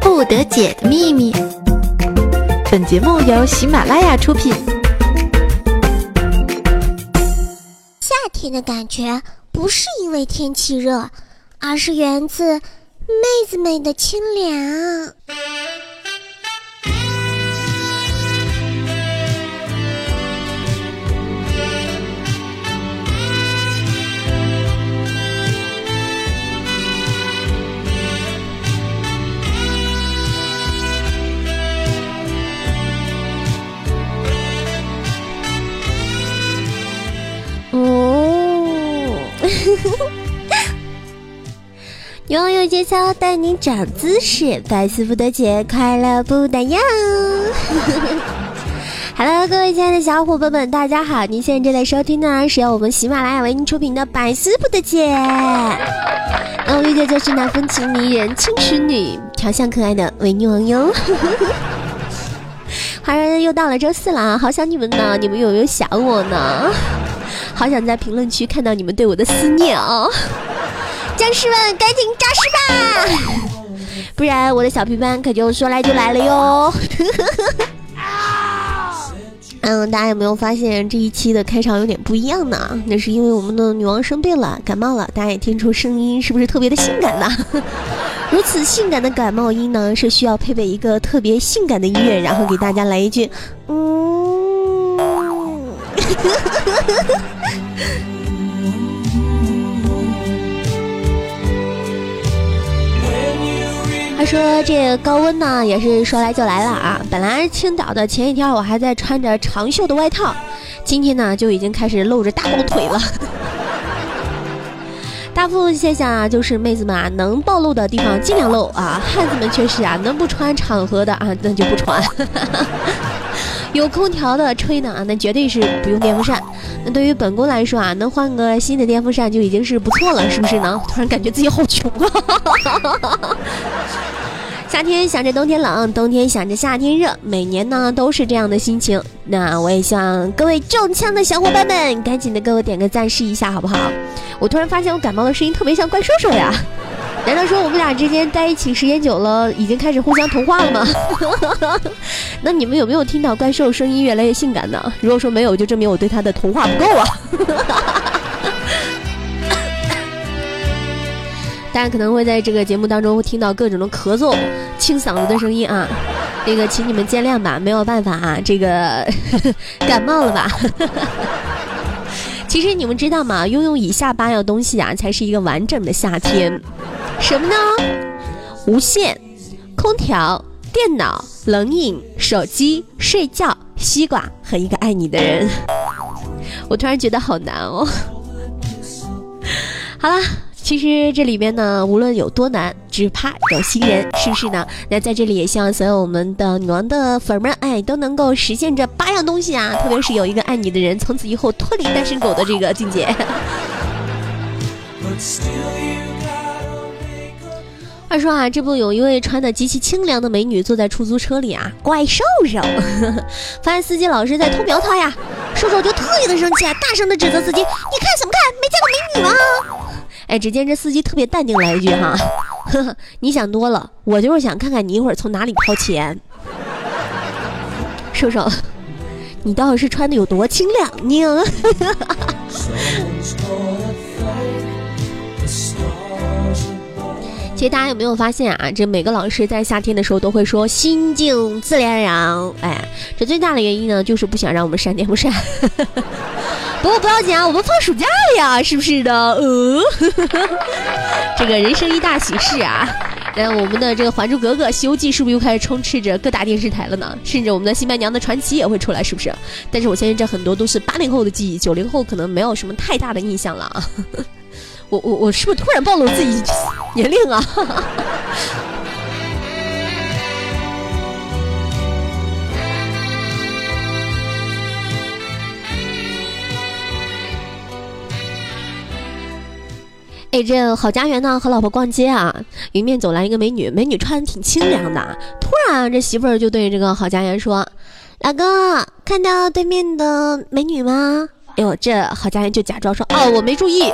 不得解的秘密。本节目由喜马拉雅出品。夏天的感觉不是因为天气热，而是源自妹子们的清凉。拥有节操，带你长姿势，百思不得解，快乐不打烊。Hello，各位亲爱的小伙伴们，大家好！您现在正在收听的是由我们喜马拉雅为您出品的《百思不得解》。那我遇见就是那风情迷人、轻熟女、调香可爱的维女王哟。话说又到了周四了，好想你们呢！你们有没有想我呢？好想在评论区看到你们对我的思念哦！僵尸们，赶紧扎尸吧，不然我的小皮班可就说来就来了哟。嗯，大家有没有发现这一期的开场有点不一样呢？那是因为我们的女王生病了，感冒了。大家也听出声音是不是特别的性感呢？如此性感的感冒音呢，是需要配备一个特别性感的音乐，然后给大家来一句，嗯。他说：“这高温呢，也是说来就来了啊！本来青岛的前一天我还在穿着长袖的外套，今天呢就已经开始露着大包腿了。大部分现象啊，就是妹子们啊能暴露的地方尽量露啊，汉子们却是啊能不穿场合的啊那就不穿。有空调的吹呢，那绝对是不用电风扇。那对于本宫来说啊，能换个新的电风扇就已经是不错了，是不是呢？突然感觉自己好穷啊！” 夏天想着冬天冷，冬天想着夏天热，每年呢都是这样的心情。那我也希望各位中枪的小伙伴们，赶紧的给我点个赞试一下，好不好？我突然发现我感冒的声音特别像怪兽兽呀，难道说我们俩之间在一起时间久了，已经开始互相同化了吗？那你们有没有听到怪兽声音越来越性感呢？如果说没有，就证明我对他的同化不够啊。大家可能会在这个节目当中会听到各种的咳嗽、清嗓子的声音啊，那个请你们见谅吧，没有办法啊，这个 感冒了吧？其实你们知道吗？拥有以下八样东西啊，才是一个完整的夏天。什么呢？无线、空调、电脑、冷饮、手机、睡觉、西瓜和一个爱你的人。我突然觉得好难哦。好了。其实这里面呢，无论有多难，只怕有心人，是不是呢？那在这里也希望所有我们的女王的粉们，哎，都能够实现这八样东西啊！特别是有一个爱你的人，从此以后脱离单身狗的这个境界。话说啊，这不有一位穿的极其清凉的美女坐在出租车里啊，怪兽兽，发现司机老是在偷瞄她呀，兽兽就特别的生气啊，大声的指责司机：“你看什么看？没见过美女吗？”哎，只见这司机特别淡定来一句哈，呵呵，你想多了，我就是想看看你一会儿从哪里掏钱。瘦瘦，你到底是穿的有多清凉呢？其实大家有没有发现啊？这每个老师在夏天的时候都会说心静自然凉。哎，这最大的原因呢，就是不想让我们扇电风扇。不过不要紧啊，我们放暑假了呀，是不是的？呃，这个人生一大喜事啊。那我们的这个《还珠格格》《西游记》是不是又开始充斥着各大电视台了呢？甚至我们的《新白娘子传奇》也会出来，是不是？但是我相信这很多都是八零后的记忆，九零后可能没有什么太大的印象了 啊。我我我是不是突然暴露自己年龄啊？哎，这郝家园呢，和老婆逛街啊，迎面走来一个美女，美女穿的挺清凉的。突然，这媳妇儿就对这个郝家园说：“老公，看到对面的美女吗？”哎呦，这郝家园就假装说：“哦，我没注意。”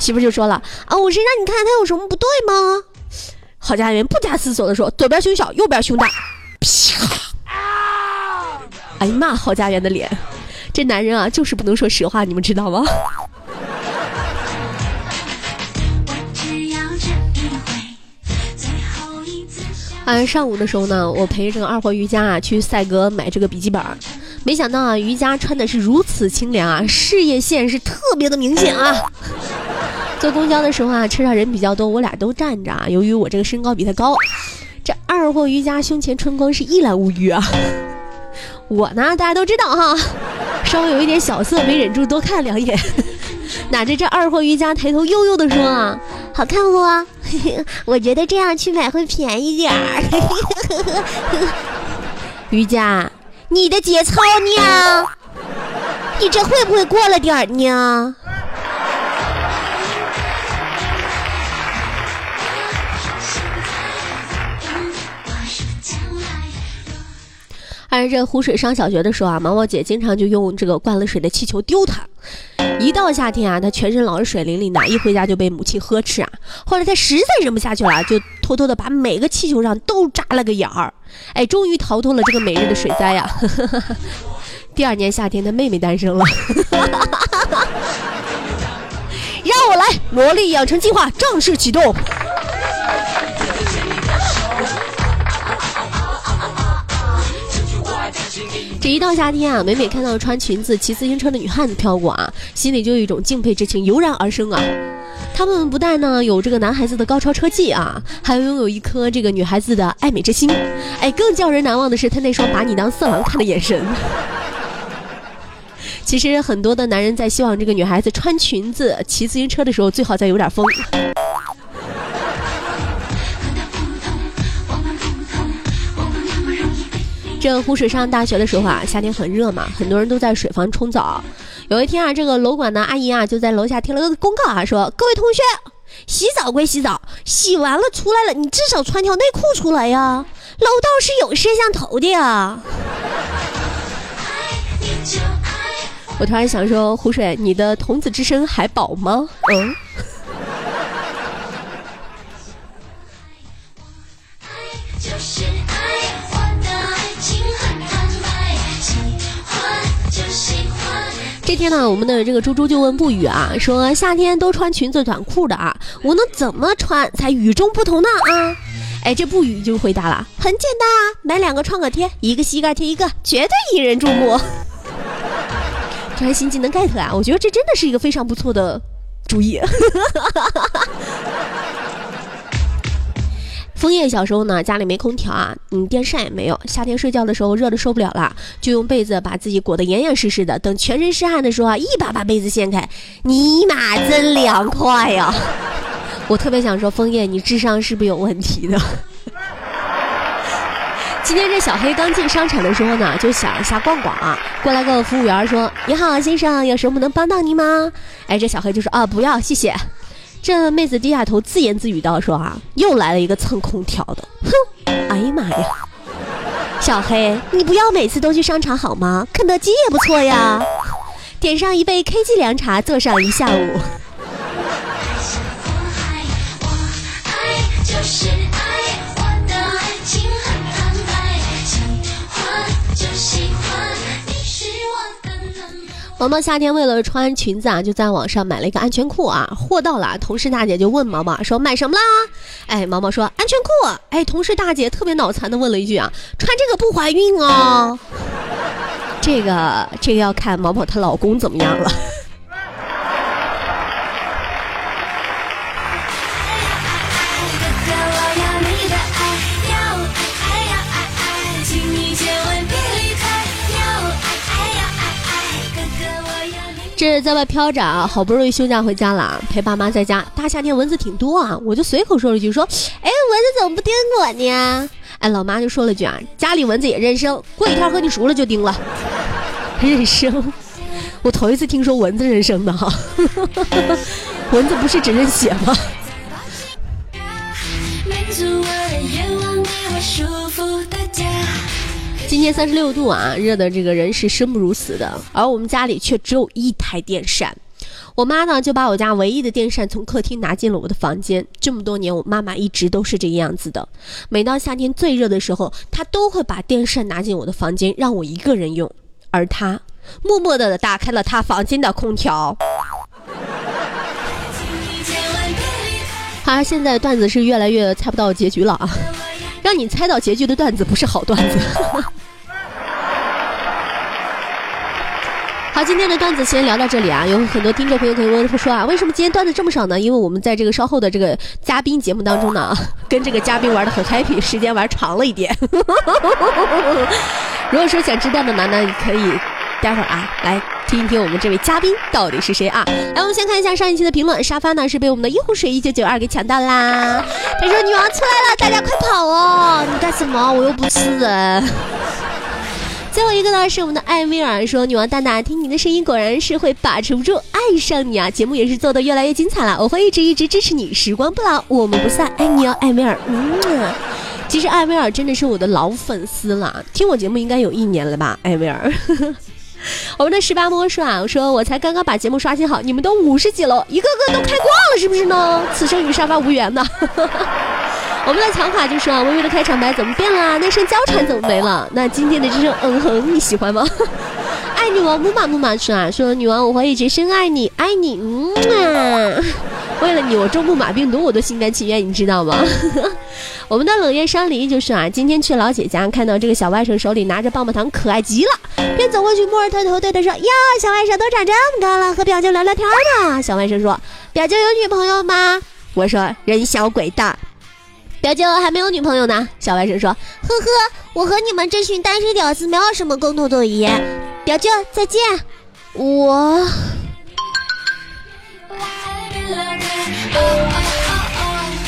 媳妇就说了：“啊，我是让你看她有什么不对吗？”郝家园不假思索的说：“左边胸小，右边胸大。”啪！哎呀妈！郝家园的脸，这男人啊，就是不能说实话，你们知道吗？啊，上午的时候呢，我陪着这个二货瑜伽啊去赛格买这个笔记本，没想到啊，瑜伽穿的是如此清凉啊，事业线是特别的明显啊。坐公交的时候啊，车上人比较多，我俩都站着啊。由于我这个身高比他高，这二货瑜伽胸前春光是一览无余啊。我呢，大家都知道哈，稍微有一点小色，没忍住多看两眼。哪知这二货瑜伽抬头悠悠的说啊：“好看不？我觉得这样去买会便宜点儿。”瑜伽，你的节操呢？你这会不会过了点儿呢？而这湖水上小学的时候啊，毛毛姐经常就用这个灌了水的气球丢他。一到夏天啊，他全身老是水淋淋的，一回家就被母亲呵斥啊。后来他实在忍不下去了，就偷偷的把每个气球上都扎了个眼儿，哎，终于逃脱了这个每日的水灾呀。第二年夏天，他妹妹诞生了。让我来，魔力养成计划正式启动。这一到夏天啊，每每看到穿裙子骑自行车的女汉子飘过啊，心里就有一种敬佩之情油然而生啊。他们不但呢有这个男孩子的高超车技啊，还拥有一颗这个女孩子的爱美之心。哎，更叫人难忘的是他那双把你当色狼看的眼神。其实很多的男人在希望这个女孩子穿裙子骑自行车的时候，最好再有点风。这湖水上大学的时候啊，夏天很热嘛，很多人都在水房冲澡。有一天啊，这个楼管的阿姨啊，就在楼下贴了个公告啊，说各位同学，洗澡归洗澡，洗完了出来了，你至少穿条内裤出来呀。楼道是有摄像头的呀。我突然想说，湖水，你的童子之身还保吗？嗯。天呢，我们的这个猪猪就问不语啊，说夏天都穿裙子短裤的啊，我能怎么穿才与众不同呢？啊，哎，这不语就回答了，很简单啊，买两个创可贴，一个膝盖贴一个，绝对引人注目。这还新技能 get 啊？我觉得这真的是一个非常不错的主意。枫叶小时候呢，家里没空调啊，嗯，电扇也没有。夏天睡觉的时候热的受不了了，就用被子把自己裹得严严实实的。等全身是汗的时候啊，一把把被子掀开，尼玛真凉快呀！我特别想说，枫叶，你智商是不是有问题的？今天这小黑刚进商场的时候呢，就想下逛逛啊，过来个服务员说：“你好，先生，有什么能帮到您吗？”哎，这小黑就说：“啊，不要，谢谢。”这妹子低下头，自言自语道：“说啊，又来了一个蹭空调的，哼！哎呀妈呀，小黑，你不要每次都去商场好吗？肯德基也不错呀，点上一杯 KG 凉茶，坐上一下午。”爱就是毛毛夏天为了穿裙子啊，就在网上买了一个安全裤啊。货到了，同事大姐就问毛毛说：“买什么啦？”哎，毛毛说：“安全裤。”哎，同事大姐特别脑残的问了一句啊：“穿这个不怀孕哦？”这个这个要看毛毛她老公怎么样了。这在外飘着啊，好不容易休假回家了，陪爸妈在家。大夏天蚊子挺多啊，我就随口说了一句说：“哎，蚊子怎么不叮我呢？”哎，老妈就说了句啊：“家里蚊子也认生，过几天和你熟了就叮了。”认生，我头一次听说蚊子认生的哈，蚊子不是只认血吗？今天三十六度啊，热的这个人是生不如死的，而我们家里却只有一台电扇。我妈呢就把我家唯一的电扇从客厅拿进了我的房间。这么多年，我妈妈一直都是这个样子的。每到夏天最热的时候，她都会把电扇拿进我的房间，让我一个人用。而她默默地打开了她房间的空调。好，现在段子是越来越猜不到结局了啊！让你猜到结局的段子不是好段子。好，今天的段子先聊到这里啊！有很多听众朋友可以问说啊，为什么今天段子这么少呢？因为我们在这个稍后的这个嘉宾节目当中呢，跟这个嘉宾玩的很 happy，时间玩长了一点。如果说想知道的呢，那你可以待会儿啊来听一听我们这位嘉宾到底是谁啊？来，我们先看一下上一期的评论，沙发呢是被我们的一壶水一九九二给抢到啦。他说：“女王出来了，大家快跑哦！你干什么？我又不是人。”最后一个呢是我们的艾薇儿说：“女王大大，听你的声音果然是会把持不住爱上你啊！节目也是做的越来越精彩了，我会一直一直支持你，时光不老，我们不散，爱你哦，艾薇儿。”嗯，其实艾薇儿真的是我的老粉丝了，听我节目应该有一年了吧，艾薇儿。我们的十八摸说啊，我说我才刚刚把节目刷新好，你们都五十几了，一个个都开挂了，是不是呢？此生与沙发无缘呢。我们的强卡就说啊，微微的开场白怎么变了？那声娇喘怎么没了？那今天的这声嗯哼，你喜欢吗？爱女王木马木马说啊，说女王我会一直深爱你，爱你，嗯啊，为了你我中木马病毒我都心甘情愿，你知道吗？我们的冷艳山梨就说啊，今天去老姐家看到这个小外甥手里拿着棒棒糖，可爱极了，便走过去摸着他头，对他说呀，小外甥都长这么高了，和表舅聊聊天呢。小外甥说，表舅有女朋友吗？我说人小鬼大。表舅还没有女朋友呢，小外甥说：“呵呵，我和你们这群单身屌丝没有什么共同的语言。”表舅再见，我。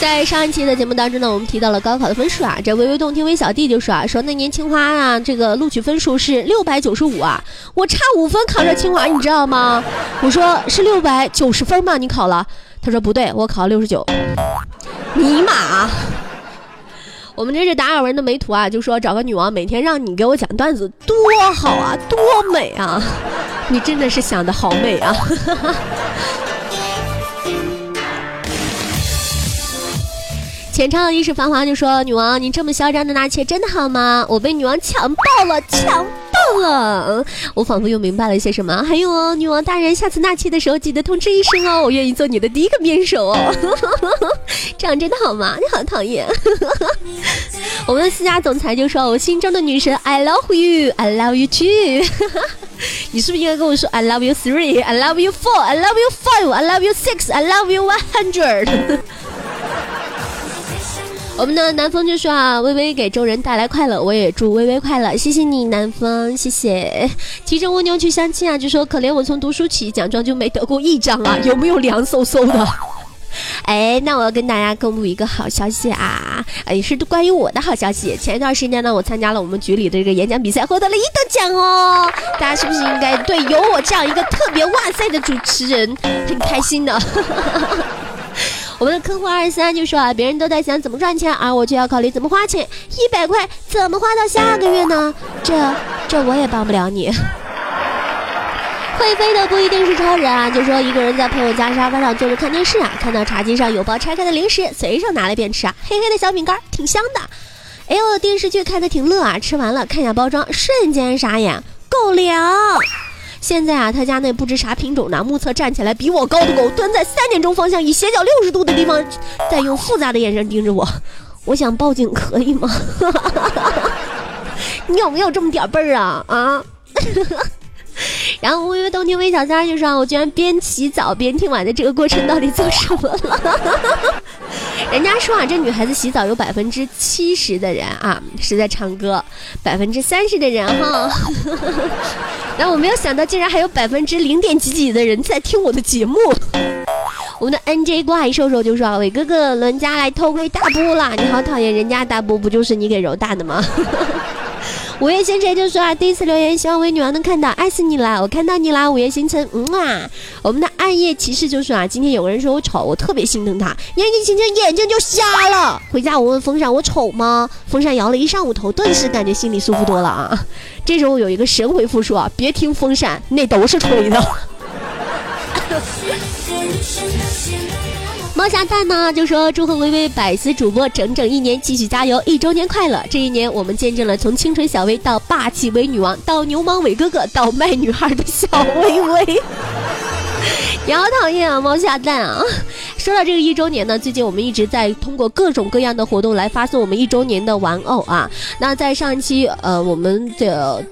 在上一期的节目当中呢，我们提到了高考的分数啊，这微微动听微小弟就说啊，说那年清华啊，这个录取分数是六百九十五啊，我差五分考上清华，你知道吗？我说是六百九十分吗？你考了？他说不对，我考了六十九。尼玛！我们这是达尔文的美图啊，就说找个女王每天让你给我讲段子，多好啊，多美啊！你真的是想的好美啊！浅唱一世繁华就说：“女王，你这么嚣张的纳妾真的好吗？我被女王强暴了，强暴了！我仿佛又明白了一些什么。还有哦，女王大人，下次纳妾的时候记得通知一声哦，我愿意做你的第一个面首哦。这样真的好吗？你好讨厌。我们的私家总裁就说：我心中的女神，I love you，I love you too。你是不是应该跟我说：I love you three，I love you four，I love you five，I love you six，I love you one hundred。”我们的南风就说啊，微微给众人带来快乐，我也祝微微快乐，谢谢你，南风，谢谢。骑着蜗牛去相亲啊，就说可怜我从读书起奖状就没得过一张啊，有没有凉飕飕的？哎，那我要跟大家公布一个好消息啊，也是关于我的好消息。前一段时间呢，我参加了我们局里的这个演讲比赛，获得了一等奖哦。大家是不是应该对有我这样一个特别哇塞的主持人很开心呢？我们的客户二十三就说啊，别人都在想怎么赚钱，而我却要考虑怎么花钱。一百块怎么花到下个月呢？这这我也帮不了你。会飞的不一定是超人啊，就说一个人在朋友家沙发上坐着看电视啊，看到茶几上有包拆开的零食，随手拿来便吃啊，黑黑的小饼干挺香的。哎呦，电视剧看的挺乐啊，吃完了看下包装，瞬间傻眼，狗粮。现在啊，他家那不知啥品种的，目测站起来比我高的狗，蹲在三点钟方向，以斜角六十度的地方，在用复杂的眼神盯着我。我想报警，可以吗？你有没有这么点辈儿啊？啊？然后微微动听微小三就说：“我居然边洗澡边听完的这个过程到底做什么了？”人家说啊，这女孩子洗澡有百分之七十的人啊是在唱歌，百分之三十的人哈。然后我没有想到，竟然还有百分之零点几几的人在听我的节目。我们的 NJ 怪兽兽就说：“伟哥哥，伦家来偷窥大波了！你好讨厌，人家大波不就是你给揉大的吗？”午夜星辰就说啊，第一次留言，希望为女王能看到，爱死你了，我看到你啦，午夜星辰，嗯啊，我们的暗夜骑士就说啊，今天有个人说我丑，我特别心疼他，年纪轻轻眼睛就瞎了。回家我问风扇我丑吗？风扇摇了一上午头，顿时感觉心里舒服多了啊。这时候有一个神回复说啊，别听风扇，那都是吹的。猫侠蛋呢就说祝贺微微百思主播整整一年，继续加油，一周年快乐！这一年我们见证了从清纯小薇到霸气伪女王，到牛氓伟哥哥，到卖女孩的小薇薇。你好讨厌啊，猫下蛋啊！说到这个一周年呢，最近我们一直在通过各种各样的活动来发送我们一周年的玩偶啊。那在上一期呃我们的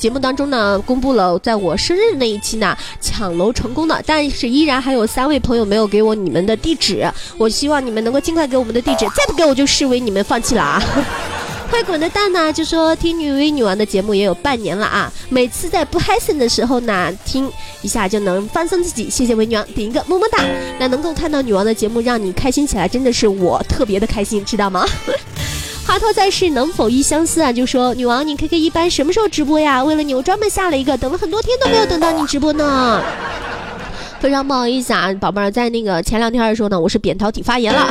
节目当中呢，公布了在我生日那一期呢抢楼成功的，但是依然还有三位朋友没有给我你们的地址，我希望你们能够尽快给我们的地址，再不给我就视为你们放弃了啊。快滚的蛋呢，就说听女威女王的节目也有半年了啊，每次在不嗨森的时候呢，听一下就能放松自己。谢谢威女王，点一个么么哒。那能够看到女王的节目，让你开心起来，真的是我特别的开心，知道吗？华佗在世，能否一相思啊？就说女王，你 K K 一般什么时候直播呀？为了你，我专门下了一个，等了很多天都没有等到你直播呢。非常不好意思啊，宝贝儿，在那个前两天的时候呢，我是扁桃体发炎了。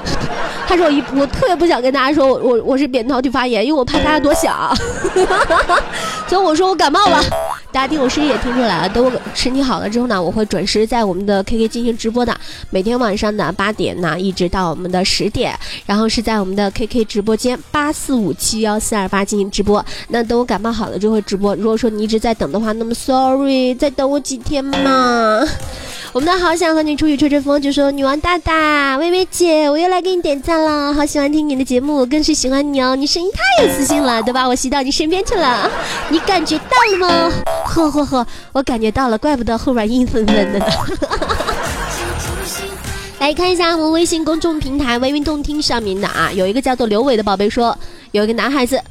他说：“我一我特别不想跟大家说，我我我是扁桃体发炎，因为我怕大家多想。所以我说我感冒了。大家听我声音也听出来了。等我身体好了之后呢，我会准时在我们的 KK 进行直播的，每天晚上的八点呢，一直到我们的十点，然后是在我们的 KK 直播间八四五七幺四二八进行直播。那等我感冒好了就会直播。如果说你一直在等的话，那么 sorry，再等我几天嘛。”我们的好想和你出去吹吹风，就说女王大大、薇薇姐，我又来给你点赞了，好喜欢听你的节目，更是喜欢你哦，你声音太有磁性了，都把我吸到你身边去了，你感觉到了吗？呵呵呵，我感觉到了，怪不得后边阴森森的呢。来看一下我们微信公众平台“微运动听”上面的啊，有一个叫做刘伟的宝贝说，有一个男孩子，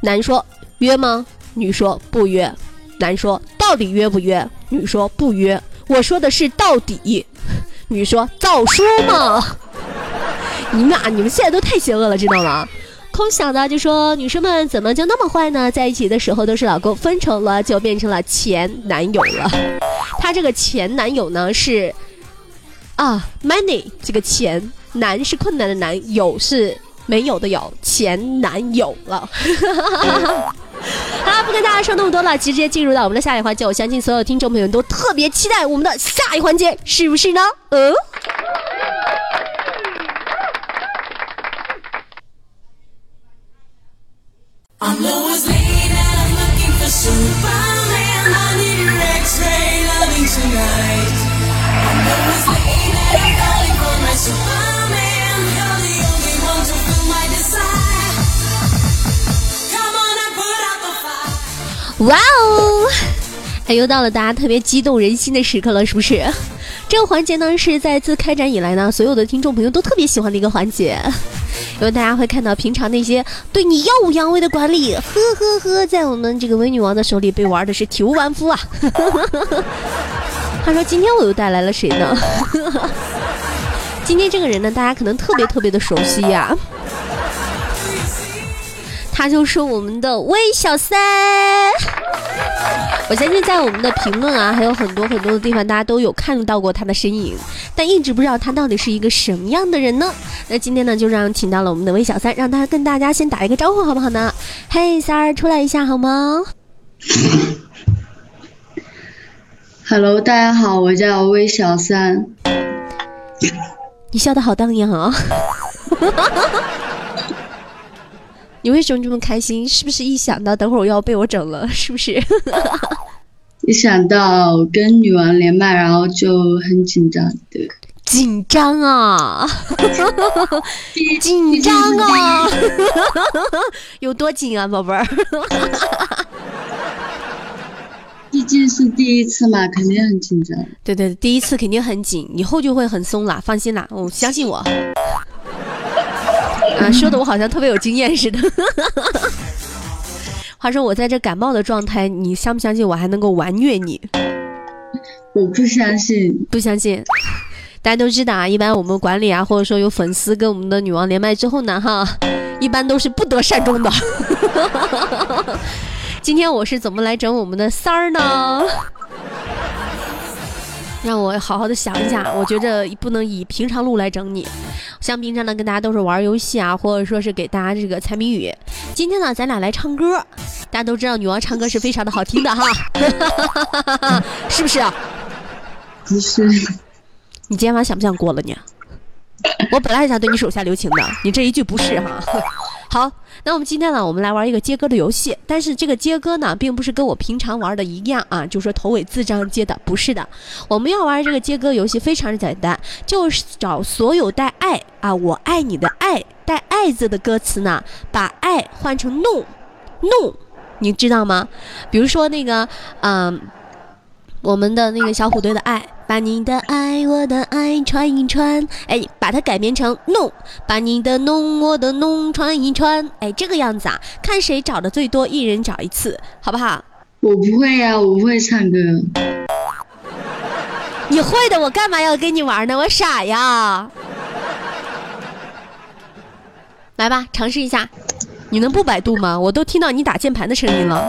男说约吗？女说不约，男说到底约不约？女说不约。我说的是到底，女说早说嘛！你们俩你们现在都太邪恶了，知道吗？空想的就说女生们怎么就那么坏呢？在一起的时候都是老公，分成了就变成了前男友了。他这个前男友呢是啊，money 这个钱，难是困难的难，有是没有的有，前男友了。好了，不跟大家说那么多了，直接进入到我们的下一环节。我相信所有听众朋友都特别期待我们的下一环节，是不是呢？嗯。哇哦！哎，又到了大家特别激动人心的时刻了，是不是？这个环节呢，是在自开展以来呢，所有的听众朋友都特别喜欢的一个环节，因为大家会看到平常那些对你耀武扬威的管理，呵呵呵，在我们这个微女王的手里被玩的是体无完肤啊！他说：“今天我又带来了谁呢？今天这个人呢，大家可能特别特别的熟悉呀。”他就是我们的魏小三，我相信在我们的评论啊，还有很多很多的地方，大家都有看到过他的身影，但一直不知道他到底是一个什么样的人呢？那今天呢，就让请到了我们的魏小三，让他跟大家先打一个招呼，好不好呢？嘿，三儿，出来一下好吗？Hello，大家好，我叫魏小三。你笑的好荡漾啊！你为什么这么开心？是不是一想到等会儿我要被我整了？是不是？一想到跟女王连麦，然后就很紧张对。紧张啊！紧张啊！有多紧啊，宝贝儿？毕竟是第一次嘛，肯定很紧张。对对，第一次肯定很紧，以后就会很松啦，放心啦，我相信我。啊，说的我 好像特别有经验似的。话说我在这感冒的状态，你相不相信我还能够完虐你？我不相信，不相信。大家都知道啊，一般我们管理啊，或者说有粉丝跟我们的女王连麦之后呢，哈，一般都是不得善终的。今天我是怎么来整我们的三儿呢？让我好好的想一下，我觉着不能以平常路来整你。像平常呢，跟大家都是玩游戏啊，或者说是给大家这个猜谜语。今天呢，咱俩来唱歌。大家都知道女王唱歌是非常的好听的哈，是不是？不是，你今天晚上想不想过了你？我本来还想对你手下留情的，你这一句不是哈。好，那我们今天呢，我们来玩一个接歌的游戏。但是这个接歌呢，并不是跟我平常玩的一样啊，就说头尾字这样接的，不是的。我们要玩这个接歌游戏非常的简单，就是找所有带爱啊，我爱你的爱带爱字的歌词呢，把爱换成弄弄，你知道吗？比如说那个，嗯。我们的那个小虎队的爱，把你的爱我的爱传一传，哎，把它改编成弄，把你的弄我的弄传一传，哎，这个样子啊，看谁找的最多，一人找一次，好不好？我不会呀，我不会唱歌。你会的，我干嘛要跟你玩呢？我傻呀！来吧，尝试一下，你能不百度吗？我都听到你打键盘的声音了。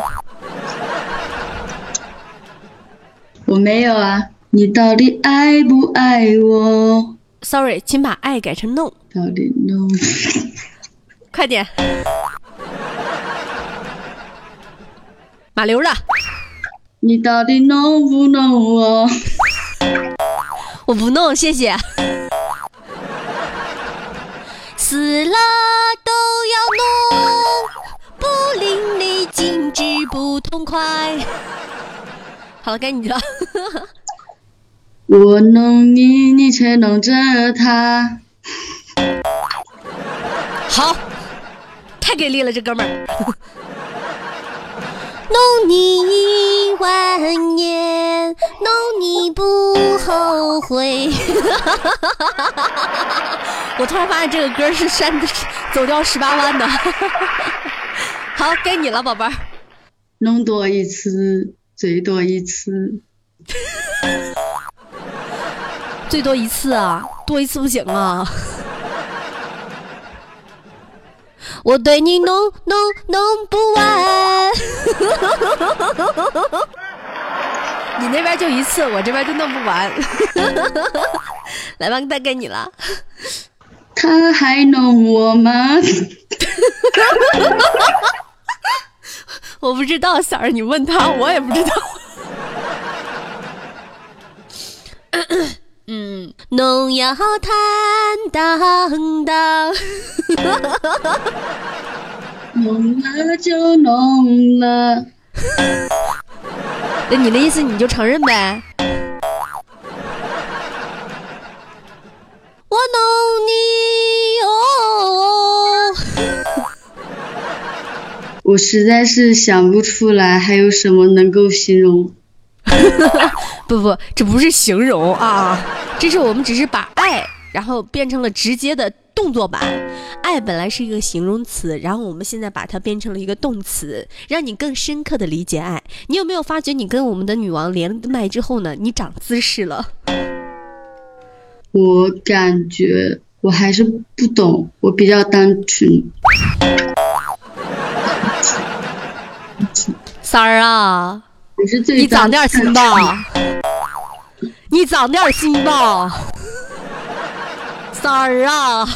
我没有啊，你到底爱不爱我？Sorry，请把爱改成 no。到底 no？快点，马流了。你到底弄不弄我？我不弄，谢谢。死了都要弄，不淋漓尽致不痛快。好了，该你了。我弄你，你却弄着他。好，太给力了，这哥们儿。弄你一万年，弄你不后悔。我突然发现这个歌是山走掉十八弯的。好，该你了，宝贝儿。弄多一次。最多一次，最多一次啊，多一次不行啊！我对你弄弄弄不完，你那边就一次，我这边就弄不完。来吧，带给你了。他还弄我吗？我不知道，三儿，你问他，我也不知道。嗯，农药坦荡荡，弄了就弄了。那你的意思，你就承认呗？我弄你哦。我实在是想不出来还有什么能够形容。不不，这不是形容啊，这是我们只是把爱，然后变成了直接的动作版。爱本来是一个形容词，然后我们现在把它变成了一个动词，让你更深刻的理解爱。你有没有发觉，你跟我们的女王连麦之后呢，你长姿势了？我感觉我还是不懂，我比较单纯。三儿啊，你长点心吧，你长点心吧，三儿啊。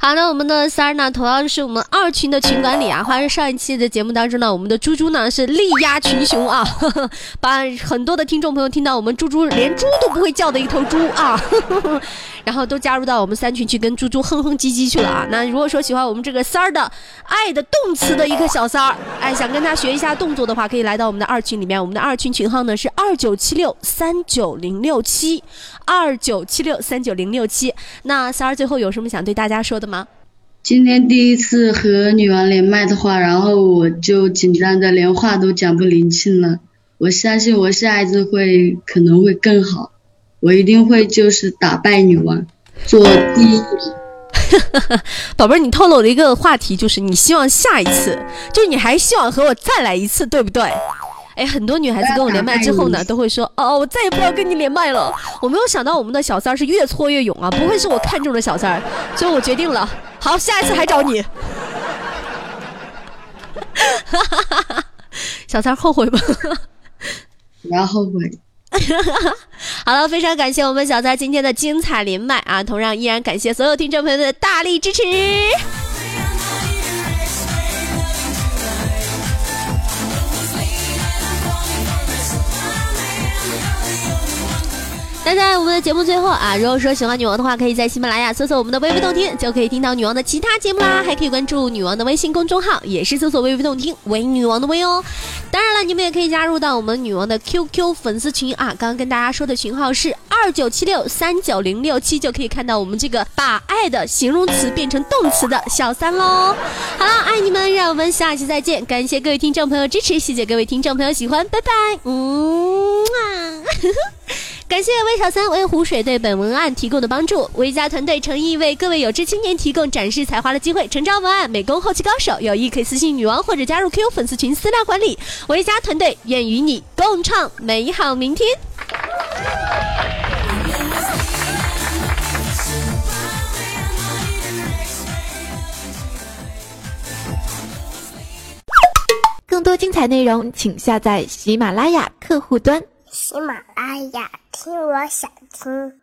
好那，我们的三儿呢，同样是我们二群的群管理啊。话说上一期的节目当中呢，我们的猪猪呢是力压群雄啊呵呵，把很多的听众朋友听到我们猪猪连猪都不会叫的一头猪啊。呵呵然后都加入到我们三群去跟猪猪哼哼唧唧去了啊！那如果说喜欢我们这个三儿的爱的动词的一个小三儿，哎，想跟他学一下动作的话，可以来到我们的二群里面。我们的二群群号呢是二九七六三九零六七，二九七六三九零六七。那三儿最后有什么想对大家说的吗？今天第一次和女王连麦的话，然后我就紧张的连话都讲不灵清了。我相信我下一次会可能会更好。我一定会就是打败女王，做第一。宝贝儿，你透露的一个话题就是你希望下一次，就是你还希望和我再来一次，对不对？哎，很多女孩子跟我连麦之后呢，都会说哦，我再也不要跟你连麦了。我没有想到我们的小三儿是越挫越勇啊，不会是我看中的小三儿，所以我决定了，好，下一次还找你。小三儿后悔吗？不要后悔。好了，非常感谢我们小三今天的精彩连麦啊！同样依然感谢所有听众朋友的大力支持。那在我们的节目最后啊，如果说喜欢女王的话，可以在喜马拉雅搜索我们的微微动听，就可以听到女王的其他节目啦。还可以关注女王的微信公众号，也是搜索微微动听，为女王的微哦。当然了，你们也可以加入到我们女王的 QQ 粉丝群啊。刚刚跟大家说的群号是二九七六三九零六七，就可以看到我们这个把爱的形容词变成动词的小三喽。好了，爱你们，让我们下期再见。感谢各位听众朋友支持，谢谢各位听众朋友喜欢，拜拜。嗯啊。感谢魏小三、微湖水对本文案提供的帮助。魏家团队诚意为各位有志青年提供展示才华的机会。诚招文案、美工、后期高手，有意可以私信女王或者加入 QQ 粉丝群私聊管理。魏家团队愿与你共创美好明天。更多精彩内容，请下载喜马拉雅客户端。喜马拉雅，听我想听。